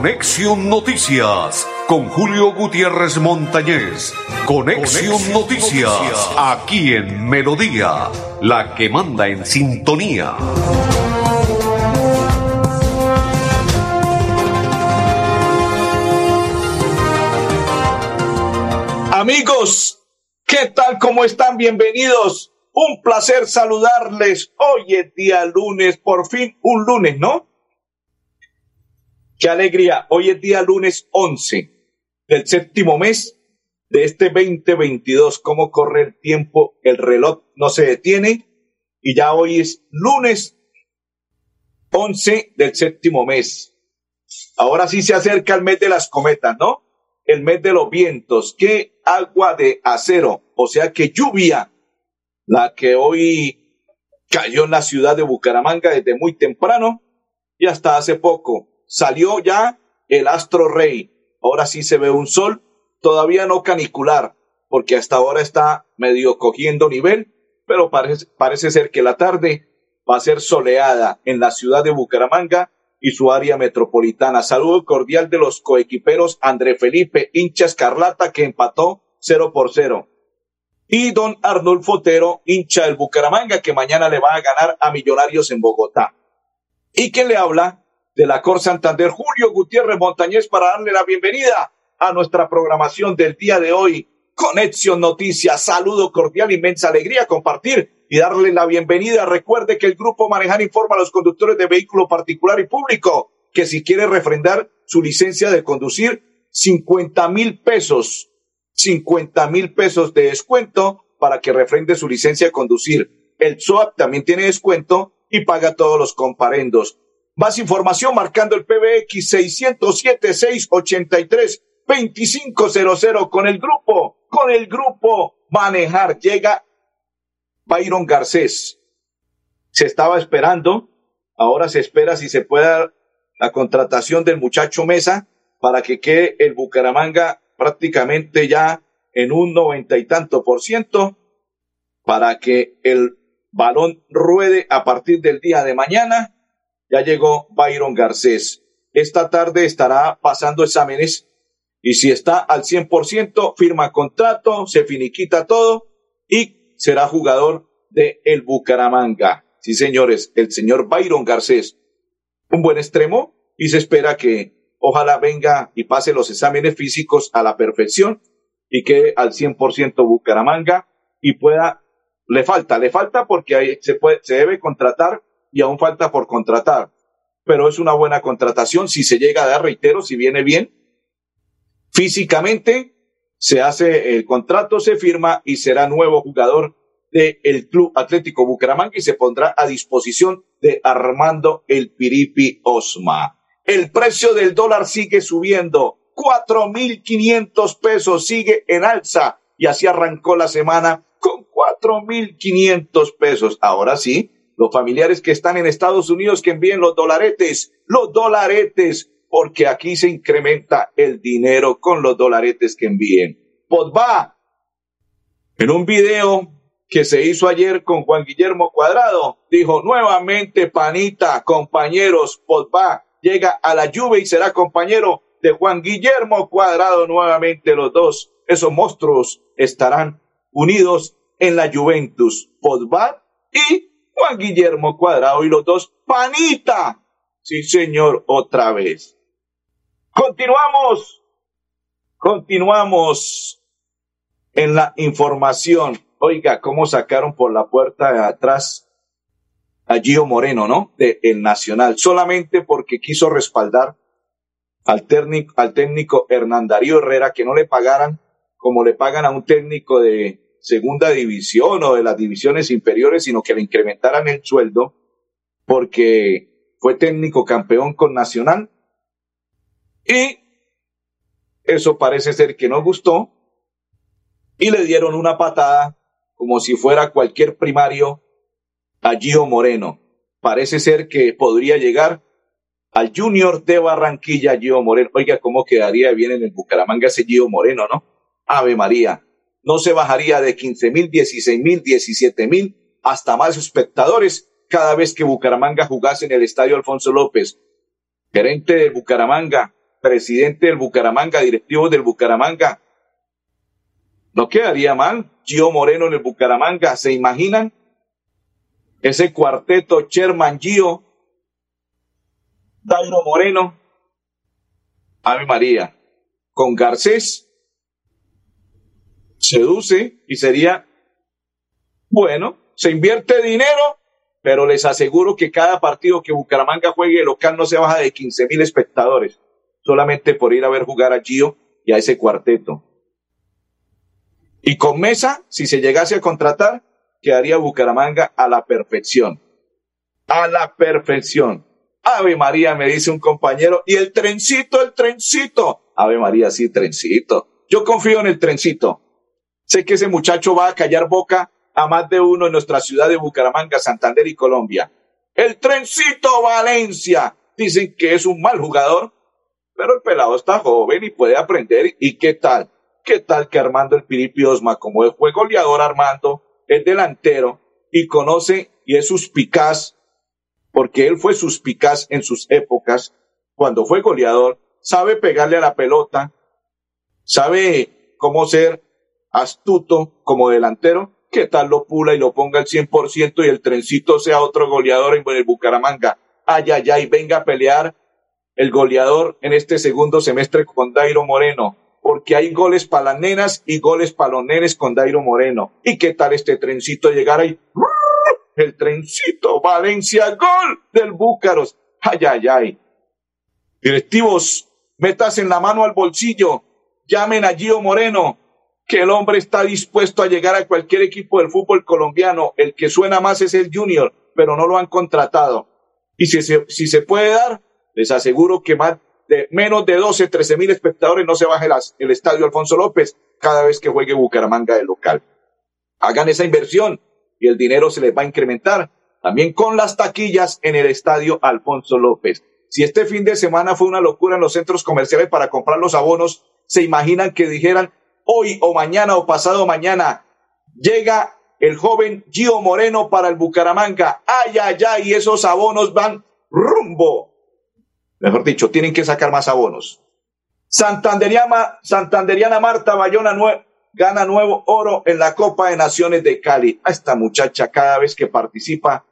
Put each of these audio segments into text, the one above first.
Conexión Noticias con Julio Gutiérrez Montañez. Conexión, Noticias, aquí en Melodía, la que manda en sintonía. Amigos, ¿qué tal? ¿Cómo están? Bienvenidos. Un placer saludarles. Hoy es día lunes, por fin un lunes, ¿no? Qué alegría. Hoy es día lunes 11 del séptimo mes de este 2022. Cómo corre el tiempo, el reloj no se detiene. Y ya hoy es lunes 11 del séptimo mes. Ahora sí se acerca el mes de las cometas, ¿no? El mes de los vientos. Qué agua de acero. O sea que lluvia. La que hoy cayó en la ciudad de Bucaramanga desde muy temprano y hasta hace poco salió ya el astro rey. Ahora sí se ve un sol, todavía no canicular, porque hasta ahora está medio cogiendo nivel, pero parece, parece ser que la tarde va a ser soleada en la ciudad de Bucaramanga y su área metropolitana. Saludo cordial de los coequiperos André Felipe, hincha escarlata, que empató 0 por 0. Y don Arnulfo Otero, hincha del Bucaramanga, que mañana le va a ganar a Millonarios en Bogotá. Y que le habla, de la Cor Santander, Julio Gutiérrez Montañez, para darle la bienvenida a nuestra programación del día de hoy. Conexión Noticias, saludo cordial, inmensa alegría compartir y darle la bienvenida. Recuerde que el Grupo Manejar informa a los conductores de vehículo particular y público que si quiere refrendar su licencia de conducir, 50 mil pesos, 50 mil pesos de descuento para que refrende su licencia de conducir. El SOAP también tiene descuento y paga todos los comparendos. Más información marcando el PBX 607-683-2500 con el grupo, con el grupo Manejar. Llega Byron Garcés. Se estaba esperando, ahora se espera si se pueda la contratación del muchacho Mesa para que quede el Bucaramanga prácticamente ya en un noventa y tanto por ciento para que el balón ruede a partir del día de mañana ya llegó Byron Garcés. Esta tarde estará pasando exámenes y si está al 100%, firma contrato, se finiquita todo y será jugador de el Bucaramanga. Sí, señores, el señor Byron Garcés, un buen extremo y se espera que ojalá venga y pase los exámenes físicos a la perfección y que al 100% Bucaramanga y pueda, le falta, le falta porque ahí se debe contratar y aún falta por contratar. Pero es una buena contratación si se llega a dar, reitero, si viene bien. Físicamente se hace el contrato, se firma y será nuevo jugador del Club Atlético Bucaramanga y se pondrá a disposición de Armando el Piripi Osma. El precio del dólar sigue subiendo, cuatro mil quinientos pesos sigue en alza y así arrancó la semana con cuatro mil quinientos pesos. Ahora sí, los familiares que están en Estados Unidos que envíen los dolaretes, los dolaretes, porque aquí se incrementa el dinero con los dolaretes que envíen. Podva, en un video que se hizo ayer con Juan Guillermo Cuadrado, dijo nuevamente, panita, compañeros, Podva llega a la lluvia y será compañero de Juan Guillermo Cuadrado nuevamente los dos. Esos monstruos estarán unidos en la Juventus. Podva y Juan Guillermo Cuadrado y los dos, panita. Sí, señor, otra vez. Continuamos. Continuamos en la información. Oiga, cómo sacaron por la puerta de atrás a Gio Moreno, ¿no? De el Nacional, solamente porque quiso respaldar al técnico, al técnico Hernán Darío Herrera que no le pagaran como le pagan a un técnico de segunda división o de las divisiones inferiores, sino que le incrementaran el sueldo porque fue técnico campeón con Nacional. Y eso parece ser que no gustó y le dieron una patada como si fuera cualquier primario a Gio Moreno. Parece ser que podría llegar al Junior de Barranquilla, Gio Moreno. Oiga, ¿cómo quedaría bien en el Bucaramanga ese Gio Moreno, no? Ave María no se bajaría de 15 mil, 16 mil, 17 mil, hasta más espectadores cada vez que Bucaramanga jugase en el Estadio Alfonso López. Gerente de Bucaramanga, presidente del Bucaramanga, directivo del Bucaramanga. No quedaría mal. Gio Moreno en el Bucaramanga, ¿se imaginan? Ese cuarteto, Sherman Gio, Dairo Moreno, Ave María, con Garcés, seduce y sería, bueno, se invierte dinero, pero les aseguro que cada partido que Bucaramanga juegue local no se baja de 15 mil espectadores, solamente por ir a ver jugar a Gio y a ese cuarteto. Y con Mesa, si se llegase a contratar, quedaría Bucaramanga a la perfección. A la perfección. Ave María, me dice un compañero, y el trencito, el trencito. Ave María, sí, trencito. Yo confío en el trencito. Sé que ese muchacho va a callar boca a más de uno en nuestra ciudad de Bucaramanga, Santander y Colombia. El trencito Valencia. Dicen que es un mal jugador, pero el pelado está joven y puede aprender. ¿Y qué tal? ¿Qué tal que Armando el Piripi Osma, como fue goleador Armando, es delantero y conoce y es suspicaz, porque él fue suspicaz en sus épocas, cuando fue goleador, sabe pegarle a la pelota, sabe cómo ser astuto como delantero, ¿qué tal lo pula y lo ponga al 100% y el trencito sea otro goleador en el Bucaramanga? Ay, ay, ay, venga a pelear el goleador en este segundo semestre con Dairo Moreno, porque hay goles para las nenas y goles para los con Dairo Moreno. ¿Y qué tal este trencito llegar ahí? El trencito, Valencia, gol del Búcaros. Ay, ay, ay. Directivos, metas en la mano al bolsillo, llamen a Gio Moreno, que el hombre está dispuesto a llegar a cualquier equipo del fútbol colombiano. El que suena más es el Junior, pero no lo han contratado. Y si se, si se puede dar, les aseguro que más de menos de 12, 13 mil espectadores no se baje el estadio Alfonso López cada vez que juegue Bucaramanga de local. Hagan esa inversión y el dinero se les va a incrementar. También con las taquillas en el estadio Alfonso López. Si este fin de semana fue una locura en los centros comerciales para comprar los abonos, se imaginan que dijeran hoy o mañana o pasado mañana, llega el joven Gio Moreno para el Bucaramanga. Ay, ay, ay, esos abonos van rumbo. Mejor dicho, tienen que sacar más abonos. Santanderiana, Santanderiana Marta Bayona gana nuevo oro en la Copa de Naciones de Cali. A esta muchacha cada vez que participa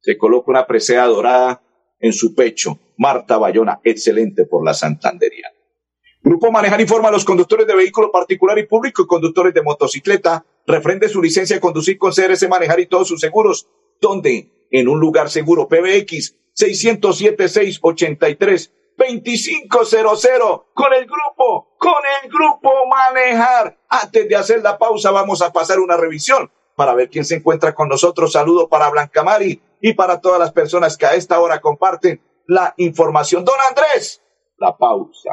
se coloca una presea dorada en su pecho. Marta Bayona, excelente por la Santanderiana. Grupo Manejar informa a los conductores de vehículo particular y público y conductores de motocicleta. Refrende su licencia de conducir con CRS Manejar y todos sus seguros. ¿Dónde? En un lugar seguro. PBX 607-683-2500. Con el grupo, con el grupo Manejar. Antes de hacer la pausa, vamos a pasar una revisión para ver quién se encuentra con nosotros. Saludo para Blanca Mari y para todas las personas que a esta hora comparten la información. Don Andrés, la pausa.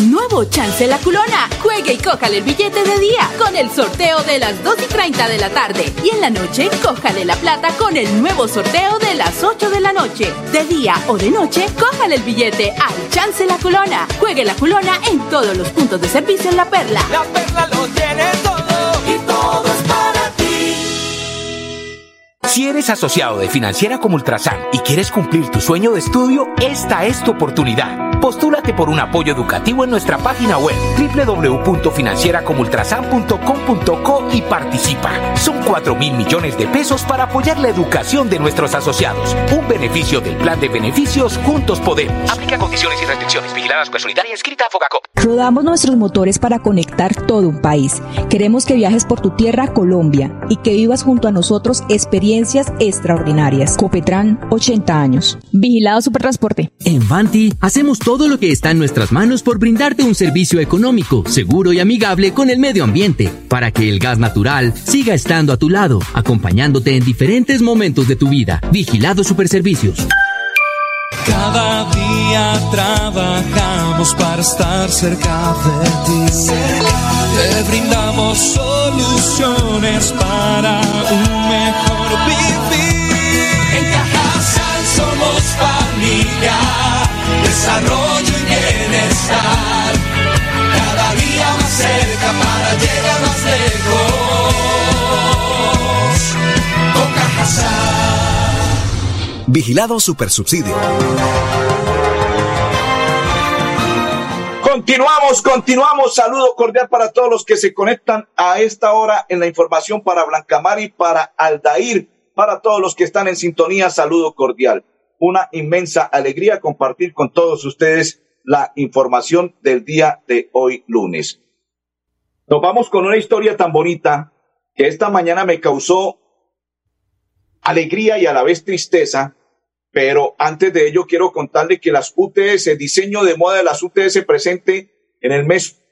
Nuevo Chance La Culona. Juegue y cójale el billete de día con el sorteo de las 2 y 30 de la tarde. Y en la noche, cójale la plata con el nuevo sorteo de las 8 de la noche. De día o de noche, cójale el billete al Chance La Culona. Juegue La Culona en todos los puntos de servicio en La Perla. La Perla lo tiene todo y todo es para ti. Si eres asociado de Financiera como Ultrasan y quieres cumplir tu sueño de estudio, esta es tu oportunidad. Postúlate por un apoyo educativo en nuestra página web www.financieracomultrasan.com.co y participa. Son 4 mil millones de pesos para apoyar la educación de nuestros asociados. Un beneficio del plan de beneficios Juntos Podemos. Aplica condiciones y restricciones. Vigiladas por Solidaria escrita a Fogacop. Rodamos nuestros motores para conectar todo un país. Queremos que viajes por tu tierra, Colombia, y que vivas junto a nosotros experiencias extraordinarias. Copetran, 80 años. Vigilado Supertransporte. En Vanti hacemos todo lo que está en nuestras manos por brindarte un servicio económico, seguro y amigable con el medio ambiente, para que el gas natural siga estando a tu lado, acompañándote en diferentes momentos de tu vida. Vigilado Superservicios. Cada día trabajamos para estar cerca de ti. Te brindamos soluciones para un lejos. Con Cajasal. Vigilado Supersubsidio. Continuamos, continuamos. Saludo cordial para todos los que se conectan a esta hora en la información para Blancamar y para Aldair. Para todos los que están en sintonía, saludo cordial. Una inmensa alegría compartir con todos ustedes la información del día de hoy lunes. Nos vamos con una historia tan bonita que esta mañana me causó alegría y a la vez tristeza pero antes de ello, quiero contarle que las UTS, diseño de moda de las UTS presente en el mes,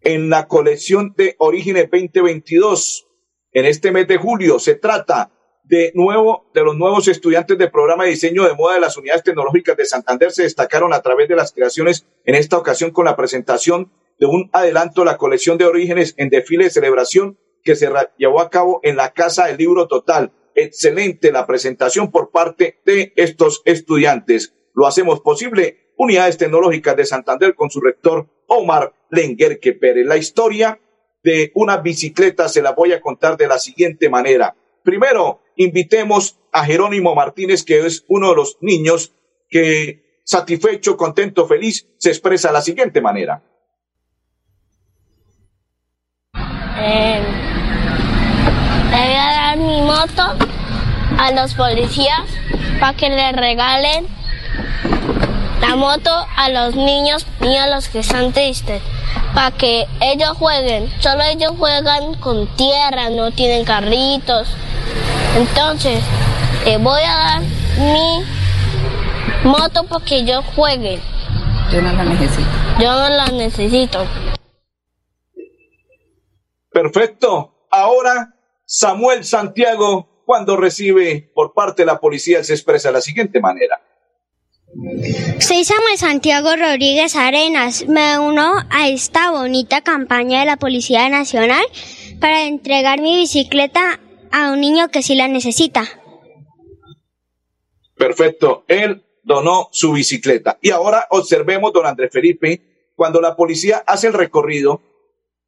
en la colección de Orígenes 2022, en este mes de julio. Se trata de nuevo, de los nuevos estudiantes del programa de diseño de moda de las unidades tecnológicas de Santander se destacaron a través de las creaciones, en esta ocasión con la presentación de un adelanto de la colección de Orígenes en desfile de celebración que se llevó a cabo en la Casa del Libro Total excelente la presentación por parte de estos estudiantes. Lo hacemos posible. Unidades Tecnológicas de Santander con su rector Omar Lenguerque Pérez. La historia de una bicicleta se la voy a contar de la siguiente manera. Primero, invitemos a Jerónimo Martínez, que es uno de los niños que satisfecho, contento, feliz, se expresa de la siguiente manera. Eh le voy a dar mi moto a los policías para que le regalen la moto a los niños y a los que están tristes, para que ellos jueguen. Solo ellos juegan con tierra, no tienen carritos. Entonces, le voy a dar mi moto para que ellos jueguen. Yo no la necesito. Yo no la necesito. Perfecto. Ahora Samuel Santiago, cuando recibe por parte de la policía, se expresa de la siguiente manera. Soy Samuel Santiago Rodríguez Arenas. Me uno a esta bonita campaña de la Policía Nacional para entregar mi bicicleta a un niño que sí la necesita. Perfecto. Él donó su bicicleta. Y ahora observemos, don Andrés Felipe, cuando la policía hace el recorrido,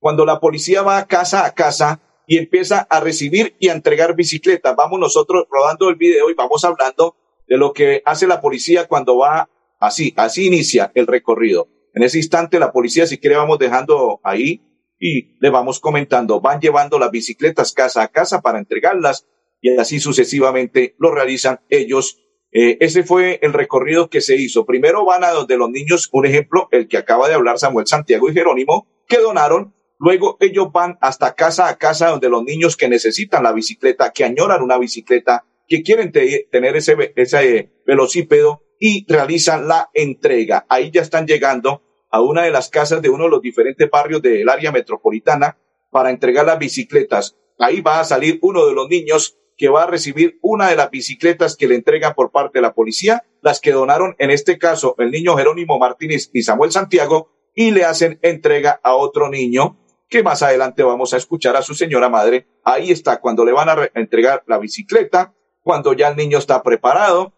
cuando la policía va casa a casa, y empieza a recibir y a entregar bicicletas. Vamos nosotros rodando el video y vamos hablando de lo que hace la policía cuando va así, así inicia el recorrido. En ese instante la policía si quiere vamos dejando ahí y le vamos comentando, van llevando las bicicletas casa a casa para entregarlas y así sucesivamente lo realizan ellos. Eh, ese fue el recorrido que se hizo. Primero van a donde los niños, un ejemplo, el que acaba de hablar Samuel Santiago y Jerónimo, que donaron Luego ellos van hasta casa a casa donde los niños que necesitan la bicicleta, que añoran una bicicleta, que quieren tener ese, ese velocípedo y realizan la entrega. Ahí ya están llegando a una de las casas de uno de los diferentes barrios del área metropolitana para entregar las bicicletas. Ahí va a salir uno de los niños que va a recibir una de las bicicletas que le entregan por parte de la policía, las que donaron en este caso el niño Jerónimo Martínez y Samuel Santiago, y le hacen entrega a otro niño que más adelante vamos a escuchar a su señora madre. Ahí está, cuando le van a entregar la bicicleta, cuando ya el niño está preparado,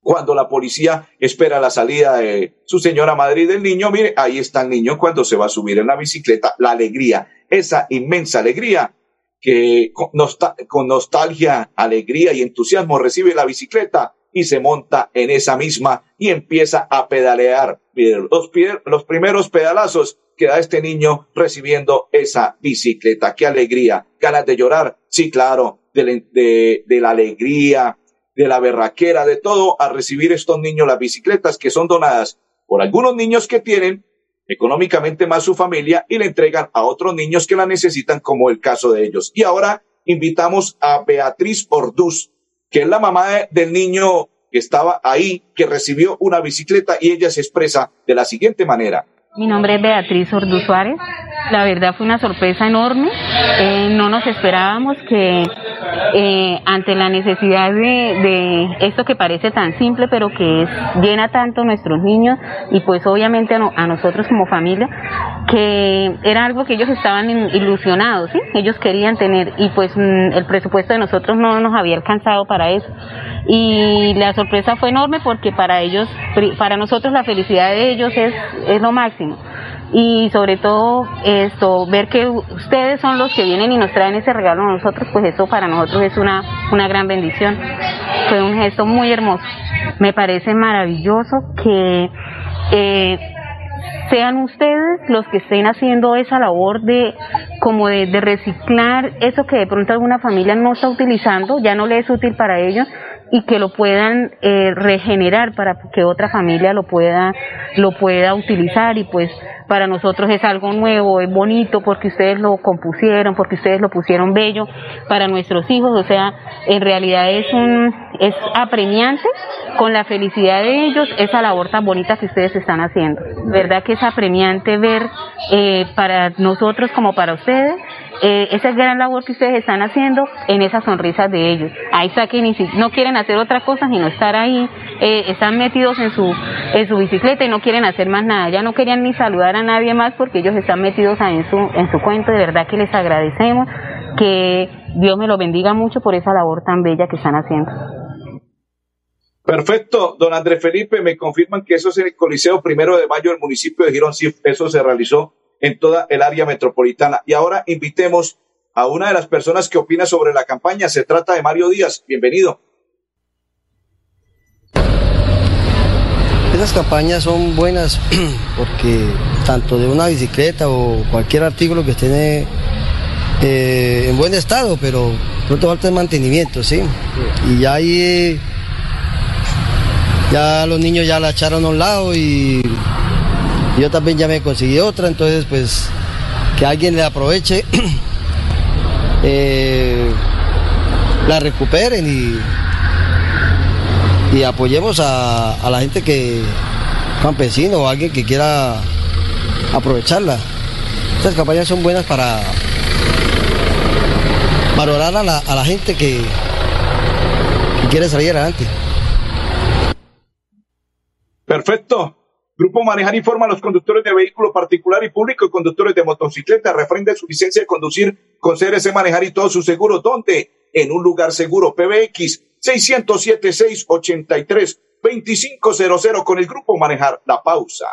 cuando la policía espera la salida de su señora madre y del niño, mire, ahí está el niño cuando se va a subir en la bicicleta, la alegría, esa inmensa alegría que con, nostalgia, alegría y entusiasmo recibe la bicicleta y se monta en esa misma y empieza a pedalear. Los, primeros pedalazos que da este niño recibiendo esa bicicleta. Qué alegría. Ganas de llorar. Sí, claro. De, de, la alegría, de la berraquera, de todo, a recibir estos niños las bicicletas que son donadas por algunos niños que tienen económicamente más su familia y le entregan a otros niños que la necesitan, como el caso de ellos. Y ahora invitamos a Beatriz Orduz, que es la mamá del niño que estaba ahí, que recibió una bicicleta y ella se expresa de la siguiente manera. Mi nombre es Beatriz Ordu Suárez. La verdad fue una sorpresa enorme. Eh, no nos esperábamos que eh, ante la necesidad de, de, esto que parece tan simple, pero que es, llena tanto a nuestros niños y pues obviamente a, no, a, nosotros como familia, que era algo que ellos estaban ilusionados, ¿sí? ellos querían tener y pues mm, el presupuesto de nosotros no nos había alcanzado para eso. Y la sorpresa fue enorme porque para ellos, para nosotros la felicidad de ellos es, es lo máximo y sobre todo esto ver que ustedes son los que vienen y nos traen ese regalo a nosotros pues eso para nosotros es una una gran bendición. Fue un gesto muy hermoso. Me parece maravilloso que eh, sean ustedes los que estén haciendo esa labor de como de, de, reciclar eso que de pronto alguna familia no está utilizando, ya no le es útil para ellos y que lo puedan eh, regenerar para que otra familia lo pueda lo pueda utilizar y pues para nosotros es algo nuevo, es bonito porque ustedes lo compusieron, porque ustedes lo pusieron bello para nuestros hijos, o sea, en realidad es un es apremiante con la felicidad de ellos esa labor tan bonita que ustedes están haciendo. Verdad que es apremiante ver eh, para nosotros como para ustedes eh, esa gran labor que ustedes están haciendo en esas sonrisas de ellos. Ahí está que ni si, no quieren hacer otra cosa sino estar ahí, eh, están metidos en su, en su bicicleta y no quieren hacer más nada. Ya no querían ni saludar a nadie más porque ellos están metidos en su, en su cuento. De verdad que les agradecemos, que Dios me lo bendiga mucho por esa labor tan bella que están haciendo. Perfecto, don Andrés Felipe, me confirman que eso es en el Coliseo Primero de Mayo del municipio de Girón, sí, eso se realizó en toda el área metropolitana. Y ahora invitemos a una de las personas que opina sobre la campaña. Se trata de Mario Díaz. Bienvenido. Esas campañas son buenas porque tanto de una bicicleta o cualquier artículo que esté eh, en buen estado, pero pronto falta de mantenimiento, ¿sí? Y ya ahí, ya los niños ya la echaron a un lado y yo también ya me conseguí otra, entonces pues que alguien le aproveche, eh, la recuperen y, y apoyemos a, la gente que, campesino o alguien que quiera aprovecharla. Estas campañas son buenas para valorar a la, gente que, quiere salir adelante. Perfecto. Grupo Manejar informa a los conductores de vehículo particular y público y conductores de motocicleta. Refrende su licencia de conducir con CRC Manejar y todos sus seguros. ¿Dónde? En un lugar seguro. PBX 607-683-2500 con el Grupo Manejar. La pausa.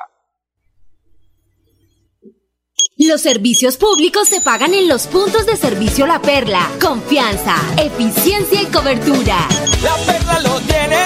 Los servicios públicos se pagan en los puntos de servicio La Perla. Confianza, eficiencia y cobertura. La Perla lo tiene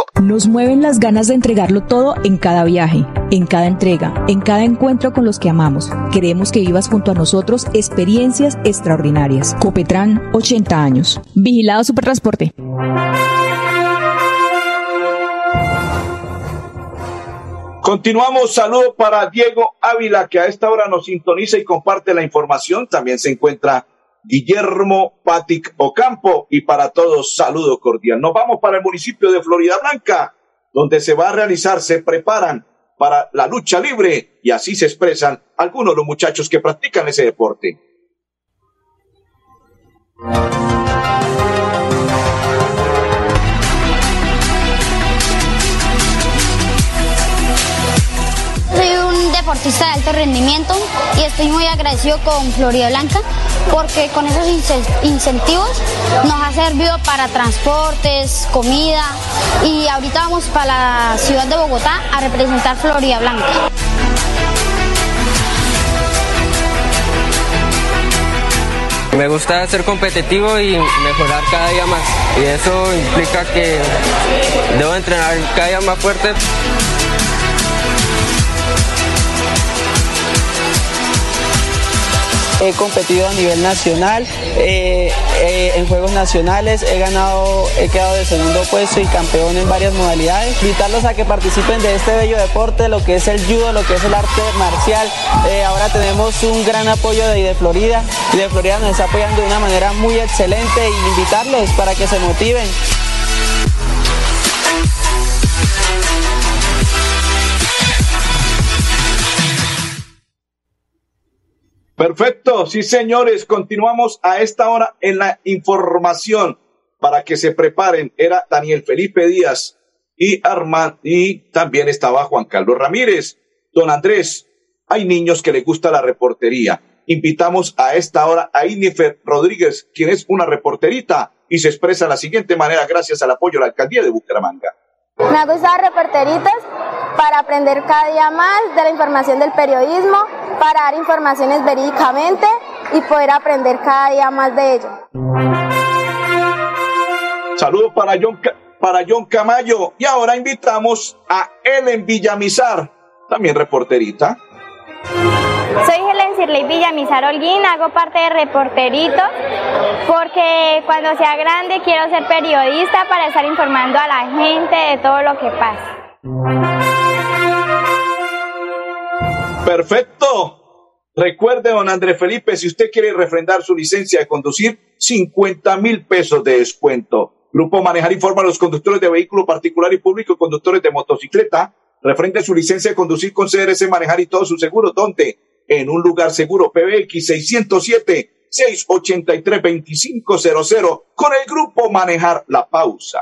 Nos mueven las ganas de entregarlo todo en cada viaje, en cada entrega, en cada encuentro con los que amamos. Queremos que vivas junto a nosotros experiencias extraordinarias. Copetran, 80 años. Vigilado Supertransporte. Continuamos, saludo para Diego Ávila, que a esta hora nos sintoniza y comparte la información. También se encuentra Guillermo Patic Ocampo y para todos, saludo cordial. Nos vamos para el municipio de Florida Blanca, donde se va a realizar, se preparan para la lucha libre y así se expresan algunos de los muchachos que practican ese deporte. Soy un deportista de alto rendimiento y estoy muy agradecido con Florida Blanca porque con esos incentivos nos ha servido para transportes, comida y ahorita vamos para la ciudad de Bogotá a representar Florida Blanca. Me gusta ser competitivo y mejorar cada día más. Y eso implica que debo entrenar cada día más fuerte. He competido a nivel nacional, eh, eh, en juegos nacionales he ganado, he quedado de segundo puesto y campeón en varias modalidades. Invitarlos a que participen de este bello deporte, lo que es el judo, lo que es el arte marcial. Eh, ahora tenemos un gran apoyo de de Florida y de Florida nos está apoyando de una manera muy excelente y invitarlos para que se motiven. Perfecto, sí señores, continuamos a esta hora en la información para que se preparen. Era Daniel Felipe Díaz y Armand y también estaba Juan Carlos Ramírez. Don Andrés, hay niños que les gusta la reportería. Invitamos a esta hora a Inifer Rodríguez, quien es una reporterita y se expresa de la siguiente manera gracias al apoyo de la alcaldía de Bucaramanga. Me ha gustado reporteritas para aprender cada día más de la información del periodismo, para dar informaciones verídicamente y poder aprender cada día más de ello. Saludos para John, para John Camayo. Y ahora invitamos a Ellen Villamizar, también reporterita. Soy Helen Sirley Villamizar Holguín, hago parte de Reporterito porque cuando sea grande quiero ser periodista para estar informando a la gente de todo lo que pasa. Perfecto. Recuerde, don Andrés Felipe, si usted quiere refrendar su licencia de conducir, 50 mil pesos de descuento. Grupo Manejar informa a los conductores de vehículo particular y público, conductores de motocicleta, refrende su licencia de conducir con CRS Manejar y todos sus seguros. ¿Dónde? En un lugar seguro. PBX 607 683 2500 con el Grupo Manejar La Pausa.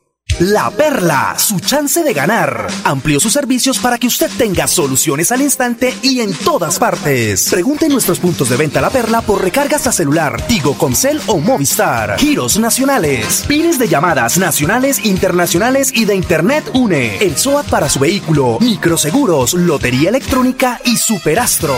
La Perla, su chance de ganar. Amplió sus servicios para que usted tenga soluciones al instante y en todas partes. Pregunte en nuestros puntos de venta La Perla por recargas a celular, Tigo, Concel o Movistar. Giros nacionales, pines de llamadas nacionales, internacionales y de Internet UNE. El SOAT para su vehículo, microseguros, lotería electrónica y superastro.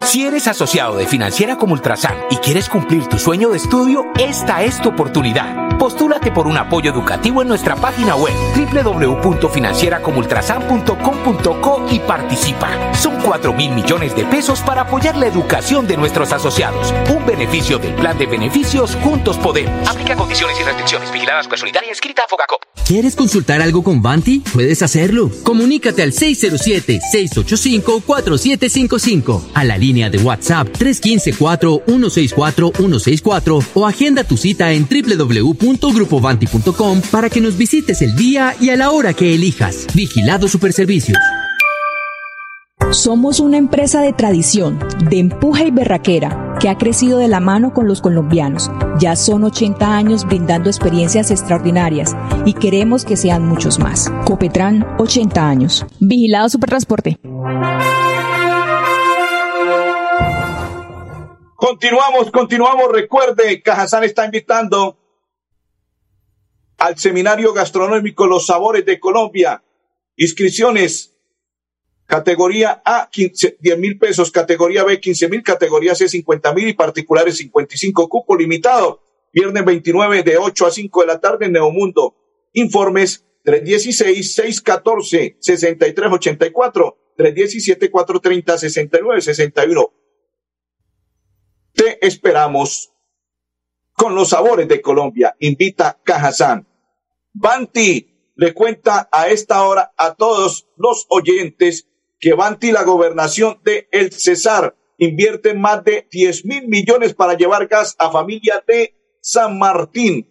Si eres asociado de Financiera como Ultrasan y quieres cumplir tu sueño de estudio, esta es tu oportunidad. Postúlate por un apoyo educativo en nuestra página web www.financieracomultrasan.com.co y participa. Son 4 mil millones de pesos para apoyar la educación de nuestros asociados. Un beneficio del plan de beneficios Juntos Podemos. Aplica condiciones y restricciones. Vigiladas por Solidaria escrita a Fogacop. ¿Quieres consultar algo con Vanti? Puedes hacerlo. Comunícate al 607-685-4755, a la línea de WhatsApp 315-4164-164 o agenda tu cita en www.grupovanti.com para que nos visites el día y a la hora que elijas. Vigilado Superservicios. Somos una empresa de tradición, de empuje y berraquera, que ha crecido de la mano con los colombianos. Ya son 80 años brindando experiencias extraordinarias y queremos que sean muchos más. Copetran, 80 años. Vigilado Supertransporte. Continuamos, continuamos. Recuerde, Cajazán está invitando al seminario gastronómico Los Sabores de Colombia. Inscripciones. Categoría A, 15, 10 mil pesos. Categoría B, 15 mil. Categoría C, 50 mil. Y particulares, 55. Cupo limitado. Viernes 29 de 8 a 5 de la tarde en Neomundo. Informes 316-614-6384. 317-430-6961. Te esperamos con los sabores de Colombia. Invita Cajazán. Banti le cuenta a esta hora a todos los oyentes que Banti, la gobernación de El Cesar, invierte más de 10 mil millones para llevar gas a familias de San Martín,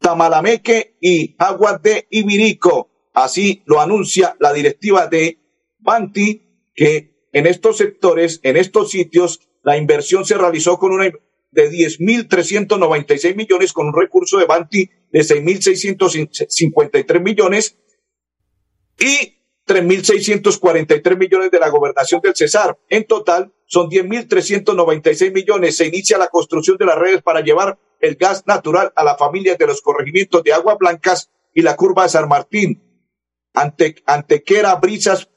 Tamalameque y Aguas de Ibirico. Así lo anuncia la directiva de Banti, que en estos sectores, en estos sitios, la inversión se realizó con una de 10.396 millones con un recurso de Banti de 6.653 millones y 3.643 millones de la gobernación del Cesar. En total, son 10.396 millones. Se inicia la construcción de las redes para llevar el gas natural a las familias de los corregimientos de Aguas Blancas y la curva de San Martín. Ante, Antequera, Brisas,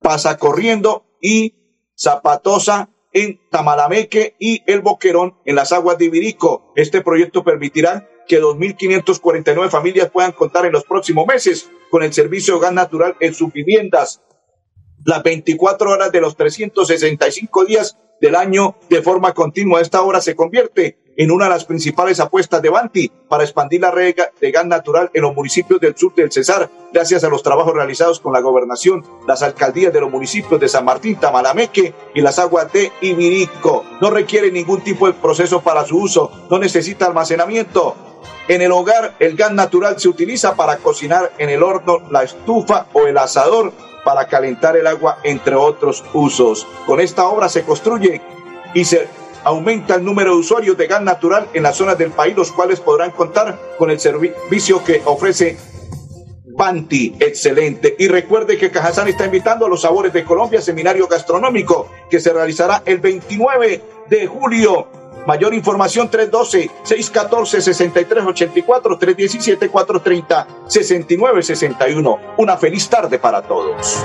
Pasa Corriendo y Zapatosa en Tamalameque y El Boquerón en las aguas de Ibirico. Este proyecto permitirá que 2.549 familias puedan contar en los próximos meses con el servicio de gas natural en sus viviendas las 24 horas de los 365 días del año de forma continua. Esta obra se convierte en una de las principales apuestas de Banti para expandir la red de gas natural en los municipios del sur del Cesar, gracias a los trabajos realizados con la gobernación, las alcaldías de los municipios de San Martín, Tamalameque y las aguas de Ibirico. No requiere ningún tipo de proceso para su uso, no necesita almacenamiento. En el hogar, el gas natural se utiliza para cocinar en el horno, la estufa o el asador para calentar el agua, entre otros usos. Con esta obra se construye y se aumenta el número de usuarios de gas natural en las zonas del país, los cuales podrán contar con el servicio que ofrece Banti, excelente. Y recuerde que Cajazán está invitando a los sabores de Colombia, seminario gastronómico, que se realizará el 29 de julio Mayor información 312-614-6384, 317-430-6961. Una feliz tarde para todos.